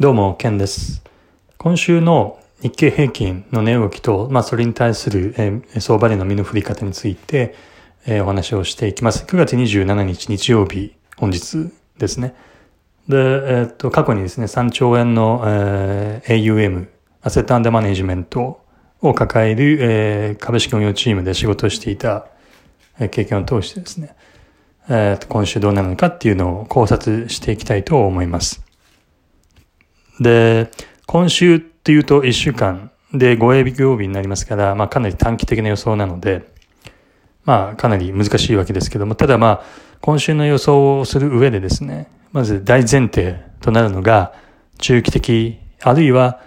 どうも、ケンです。今週の日経平均の値動きと、まあ、それに対する、えー相場での身の振り方について、えーお話をしていきます。9月27日日曜日、本日ですね。で、えーっと、過去にですね、3兆円の、えー AUM、アセットアンダーマネジメントを抱える、えー株式運用チームで仕事をしていた、経験を通してですね、えー今週どうなるのかっていうのを考察していきたいと思います。で、今週っていうと1週間で5営業日になりますから、まあかなり短期的な予想なので、まあかなり難しいわけですけども、ただまあ今週の予想をする上でですね、まず大前提となるのが中期的、あるいは、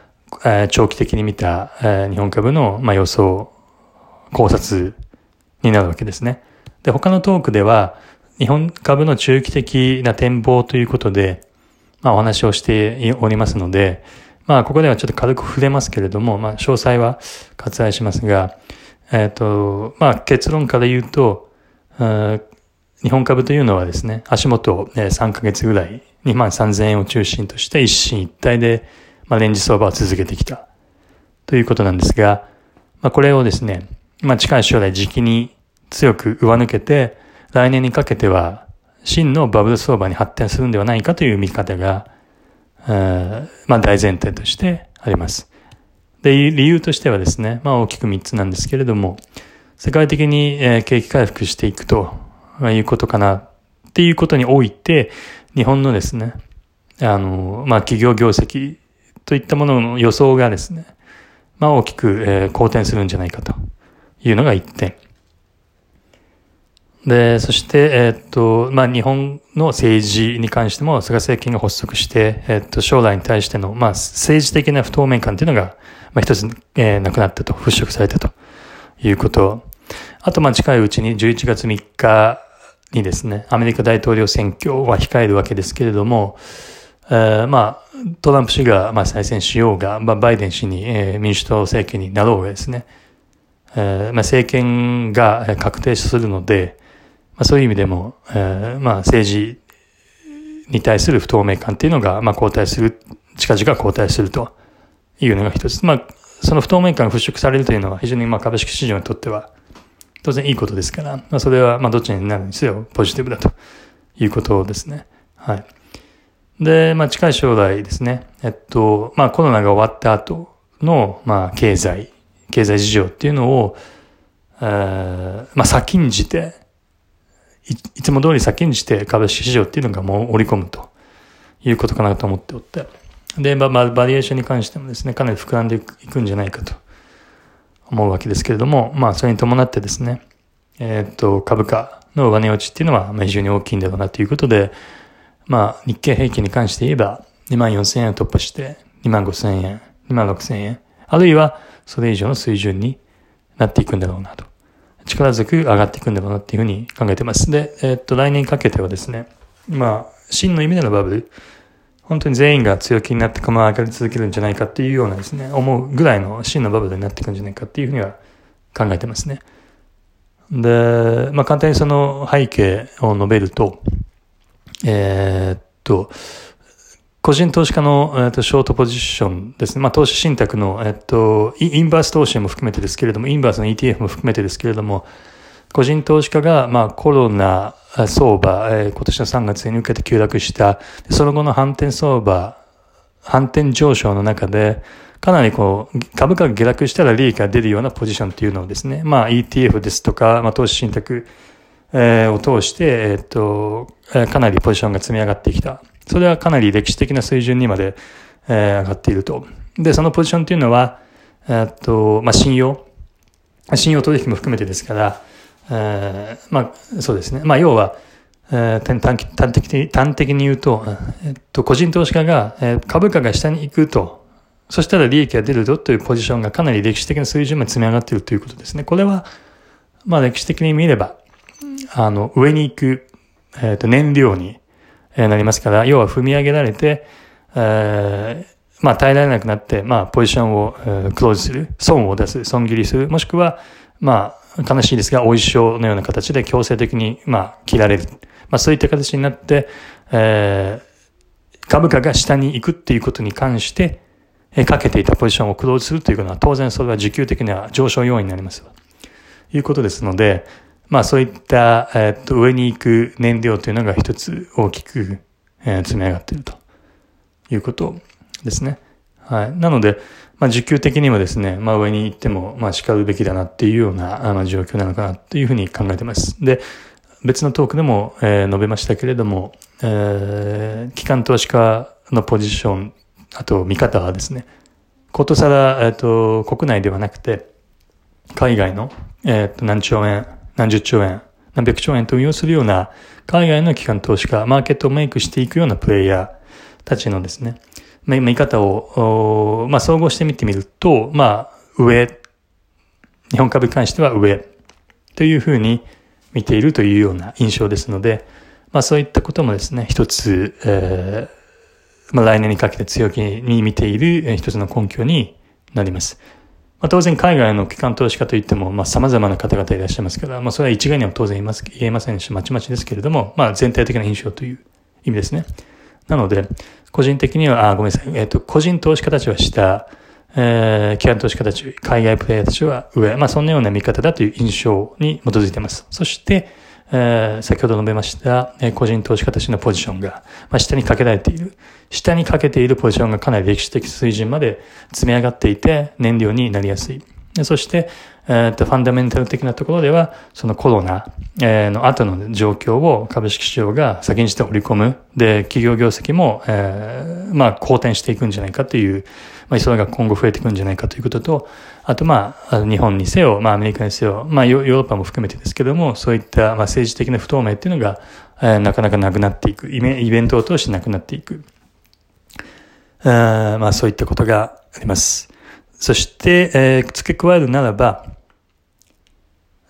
長期的に見た、日本株の、ま、予想、考察になるわけですね。で、他のトークでは日本株の中期的な展望ということで、まあお話をしておりますので、まあここではちょっと軽く触れますけれども、まあ詳細は割愛しますが、えっ、と、まあ結論から言うと、日本株というのはですね、足元、えー3ヶ月ぐらい、2万3000円を中心として一進一退で、まあレンジ相場を続けてきた。ということなんですが、まあこれをですね、まあ近い将来時期に強く上抜けて、来年にかけては真のバブル相場に発展するんではないかという見方が、まあ大前提としてあります。で、理由としてはですね、まあ大きく3つなんですけれども、世界的に景気回復していくということかなっていうことにおいて、日本のですね、あの、まあ企業業績といったものの予想がですね、まあ大きく好転するんじゃないかというのが1点。で、そして、えっと、まあ、日本の政治に関しても、菅政権が発足して、えっと、将来に対しての、まあ、政治的な不透明感というのが、まあ、一つ、えーなくなったと、払拭されたということ。あと、まあ、近いうちに11月3日にですね、アメリカ大統領選挙は控えるわけですけれども、えーまあ、トランプ氏が、まあ、再選しようが、まあ、バイデン氏に、えー民主党政権になろうがですね、えーまあ、政権が確定するので、まあ、そういう意味でも、えーまあ、政治に対する不透明感っていうのが、まあ、後退する、近々後退するというのが一つ。まあ、その不透明感が払拭されるというのは非常にまあ株式市場にとっては当然いいことですから、まあ、それはまあどっちになるにせよポジティブだということですね。はい。で、まあ、近い将来ですね、えっと、まあ、コロナが終わった後の、まあ、経済、経済事情っていうのを、えーまあ、先んじて、いつも通り先んじて株式市場っていうのがもう織り込むということかなと思っておって。で、まあ、バリエーションに関してもですね、かなり膨らんでいくんじゃないかと思うわけですけれども、まあ、それに伴ってですね、えーっと、株価の上値落ちっていうのは、非常に大きいんだろうなということで、まあ、日経平均に関して言えば、2万4千円を突破して、2万5千円、2万6千円、あるいは、それ以上の水準になっていくんだろうなと。力強く上がっていくんだろうなっていうふうに考えてます。で、えっと、来年かけてはですね、まあ、真の意味でのバブル、本当に全員が強気になってこのまま上がり続けるんじゃないかっていうようなですね、思うぐらいの真のバブルになっていくんじゃないかっていうふうには考えてますね。で、まあ簡単にその背景を述べると、えーっと、個人投資家の、えーとショートポジションですね。まあ投資信託の、えーっと、インバース投資も含めてですけれども、インバースの ETF も含めてですけれども、個人投資家が、まあ、コロナ相場、えー今年の3月に受けて急落した、その後の反転相場、反転上昇の中で、かなりこう、株価が下落したら利益が出るようなポジションっていうのをですね、まあ ETF ですとか、まあ投資信託、えーを通して、えーと、かなりポジションが積み上がってきた。それはかなり歴史的な水準にまで、えー上がっていると。で、そのポジションっていうのは、えーっと、まあ信用、信用取引も含めてですから、えーまあ、そうですね。まあ、要は、えー短期端的に、端的に言うと、えっと、個人投資家が、えー株価が下に行くと、そしたら利益が出るぞというポジションがかなり歴史的な水準まで積み上がっているということですね。これは、まあ、歴史的に見れば、あの、上に行く、えっと、燃料にえーえなりますから、要は踏み上げられて、えーまあ、耐えられなくなって、まあ、ポジションを、えークローズする、損を出す、損切りする、もしくは、まあ、悲しいですが、お衣装のような形で強制的に、まあ、切られる。まあ、そういった形になって、えー株価が下に行くっていうことに関して、えかけていたポジションをクローズするというのは当然それは需給的には上昇要因になります。ということですので、まあそういった、えっと、上に行く燃料というのが一つ大きく、えー、積み上がっているということですね。はい。なので、まあ需給的にもですね、まあ上に行っても、まあ叱るべきだなっていうような、あの状況なのかなというふうに考えています。で、別のトークでも、えー、述べましたけれども、えー、機関投資家のポジション、あと見方はですね、ことさら、えっ、ー、と、国内ではなくて、海外の、えっ、ー、と、何兆円、何十兆円、何百兆円と運用するような海外の機関投資家、マーケットをメイクしていくようなプレイヤーたちのですね、見方を、まあ、総合してみてみると、まあ、上、日本株に関しては上というふうに見ているというような印象ですので、まあそういったこともですね、一つ、えー、まあ来年にかけて強気に見ている一つの根拠になります。まあ当然海外の機関投資家といっても、まあ様々な方々いらっしゃいますから、まあそれは一概には当然言います言えませんし、まちまちですけれども、まあ全体的な印象という意味ですね。なので、個人的には、あ、ごめんなさい、えっ、ー、と、個人投資家たちは下、えー、機関投資家たち、海外プレイヤーたちは上、まあそんなような見方だという印象に基づいています。そして、えー、先ほど述べました、えー、個人投資家たちのポジションが、まあ、下にかけられている。下にかけているポジションがかなり歴史的水準まで積み上がっていて、燃料になりやすい。そして、えー、と、ファンダメンタル的なところでは、そのコロナ、えー、の後の状況を株式市場が先にして織り込む。で、企業業績も、えー、まあ、好転していくんじゃないかという、まあ、それが今後増えていくんじゃないかということと、あと、まあ、日本にせよ、まあ、アメリカにせよ、まあ、ヨーロッパも含めてですけども、そういった、まあ、政治的な不透明っていうのが、えー、なかなかなくなっていく。イベントを通してなくなっていく。あまあ、そういったことがあります。そして、えー、付け加えるならば、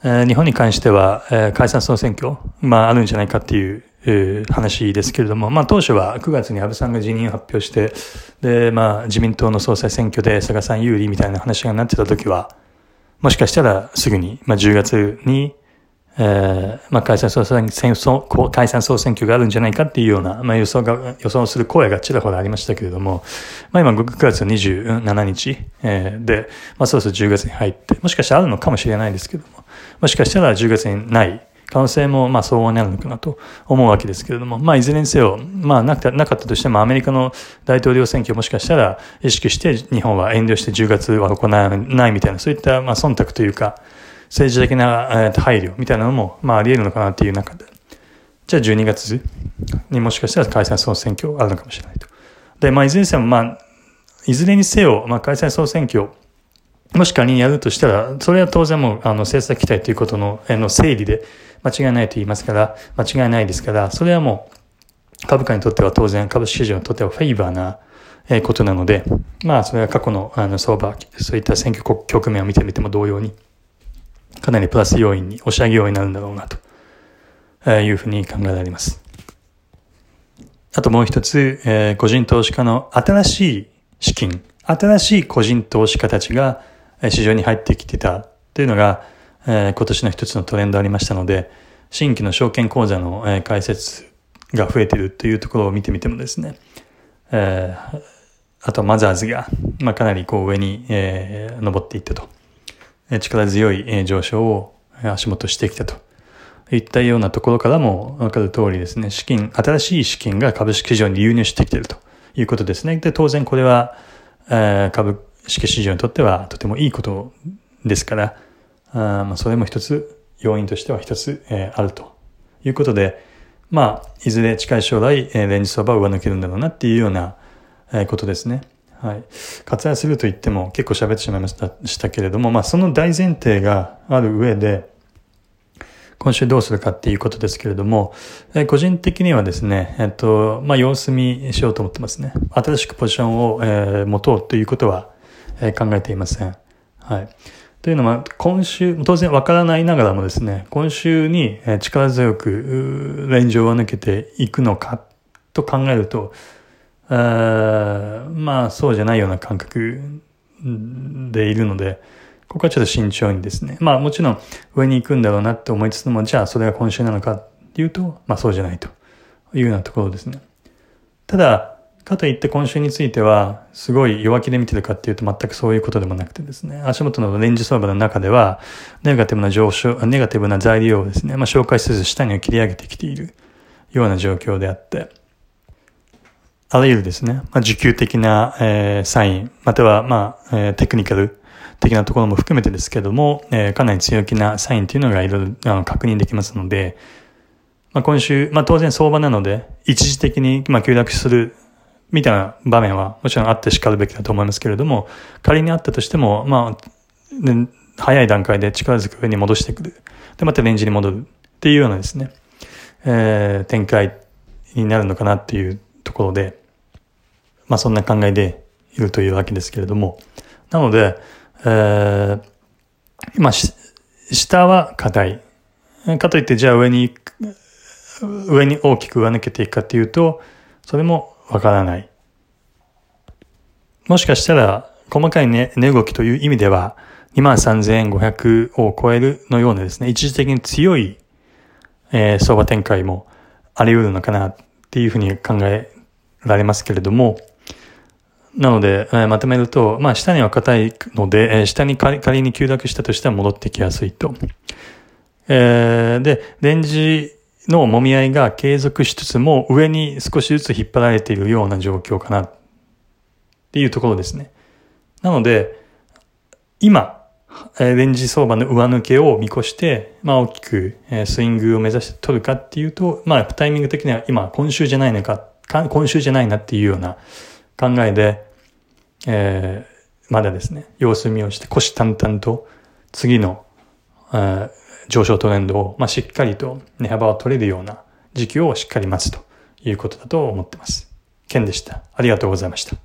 えー、日本に関しては、えー、解散総選挙、まあ、あるんじゃないかっていう、えー、話ですけれども、まあ、当初は9月に安倍さんが辞任を発表して、で、まあ、自民党の総裁選挙で菅さん有利みたいな話がなってた時は、もしかしたらすぐに、まあ、10月に、えー、まあ、解散総選解散総選挙があるんじゃないかっていうような、まあ、予想が、予想する声がちらほらありましたけれども、まあ、今9月27日、えー、で、まあ、そろそろ10月に入って、もしかしたらあるのかもしれないですけども、もしかしたら10月にない可能性も、まあ、相応になるのかなと思うわけですけれども、まあ、いずれにせよ、まあ、なかったとしても、アメリカの大統領選挙もしかしたら意識して日本は遠慮して10月は行わないみたいな、そういった、まあ、忖度というか、政治的な、配慮みたいなのも、まあ、あり得るのかなっていう中で、じゃあ12月にもしかしたら解散総選挙あるのかもしれないと。で、まあ、いずれにせよ、まあ、いずれにせよ、まあ、解散総選挙、もし仮にやるとしたら、それは当然もう、あの、政策期待ということの、えの整理で間違いないと言いますから、間違いないですから、それはもう、株価にとっては当然、株式市場にとってはフェイバーな、えことなので、まあ、それは過去の、あの、相場、そういった選挙局面を見てみても同様に、かなりプラス要因に、押し上げ要因になるんだろうな、と、いうふうに考えられます。あともう一つ、えー、個人投資家の新しい資金、新しい個人投資家たちが市場に入ってきてたというのが、えー、今年の一つのトレンドありましたので、新規の証券口座の、えー、開設が増えているというところを見てみてもですね、えー、あとマザーズが、まあ、かなりこう上に、えー、登っていったと。力強い上昇を足元してきたといったようなところからもわかる通りですね、資金、新しい資金が株式市場に流入してきているということですね。で、当然これは、え、株式市場にとってはとてもいいことですから、あまそれも一つ、要因としては一つ、え、あるということで、まあ、いずれ近い将来、え、レンジ相場を上抜けるんだろうなっていうような、え、ことですね。はい。割愛すると言っても結構喋ってしまいましたしたけれども、まあその大前提がある上で、今週どうするかっていうことですけれども、え、個人的にはですね、えっと、まあ様子見しようと思ってますね。新しくポジションを、えー、持とうということは、えー、考えていません。はい。というのは、今週、当然わからないながらもですね、今週に力強くレンジを抜けていくのかと考えると、あまあそうじゃないような感覚でいるので、ここはちょっと慎重にですね。まあもちろん上に行くんだろうなって思いつつも、じゃあそれが今週なのかっていうと、まあそうじゃないというようなところですね。ただ、かといって今週については、すごい弱気で見てるかっていうと全くそういうことでもなくてですね、足元のレンジ相場の中では、ネガティブな上昇、ネガティブな材料をですね、まあ、紹介せず下に切り上げてきているような状況であって、あらゆるですね、まあ、需給的な、えー、サイン、または、まあ、えー、テクニカル的なところも含めてですけども、えー、かなり強気なサインっていうのがいろいろあの確認できますので、まあ、今週、まあ、当然相場なので、一時的に、まあ、急落するみたいな場面はもちろんあって叱るべきだと思いますけれども、仮にあったとしても、まあ、ね、早い段階で力ずく上に戻してくる。で、またレンジに戻る。っていうようなですね、えー、展開になるのかなっていうところで、まあそんな考えでいるというわけですけれども、なので、えー、今、下は硬い。かといってじゃあ上に、上に大きく上抜けていくかっていうと、それもわからない。もしかしたら、細かい値、値動きという意味では、23,500を超えるのようなですね、一時的に強い、えー、相場展開もあり得るのかなっていうふうに考えられますけれども、なので、えー、まとめると、まあ、下には硬いので、えー、下に仮に急落したとしては戻ってきやすいと。えー、で、レンジの揉み合いが継続しつつも上に少しずつ引っ張られているような状況かなっていうところですね。なので、今、えレンジ相場の上抜けを見越して、まあ大きくえスイングを目指して取るかっていうと、まあタイミング的には今今週じゃないのか、今週じゃないなっていうような考えで、えー、まだですね、様子見をして腰淡々と次の、えー、上昇トレンドを、まあ、しっかりと値幅を取れるような時期をしっかり待つということだと思ってます。ケンでした。ありがとうございました。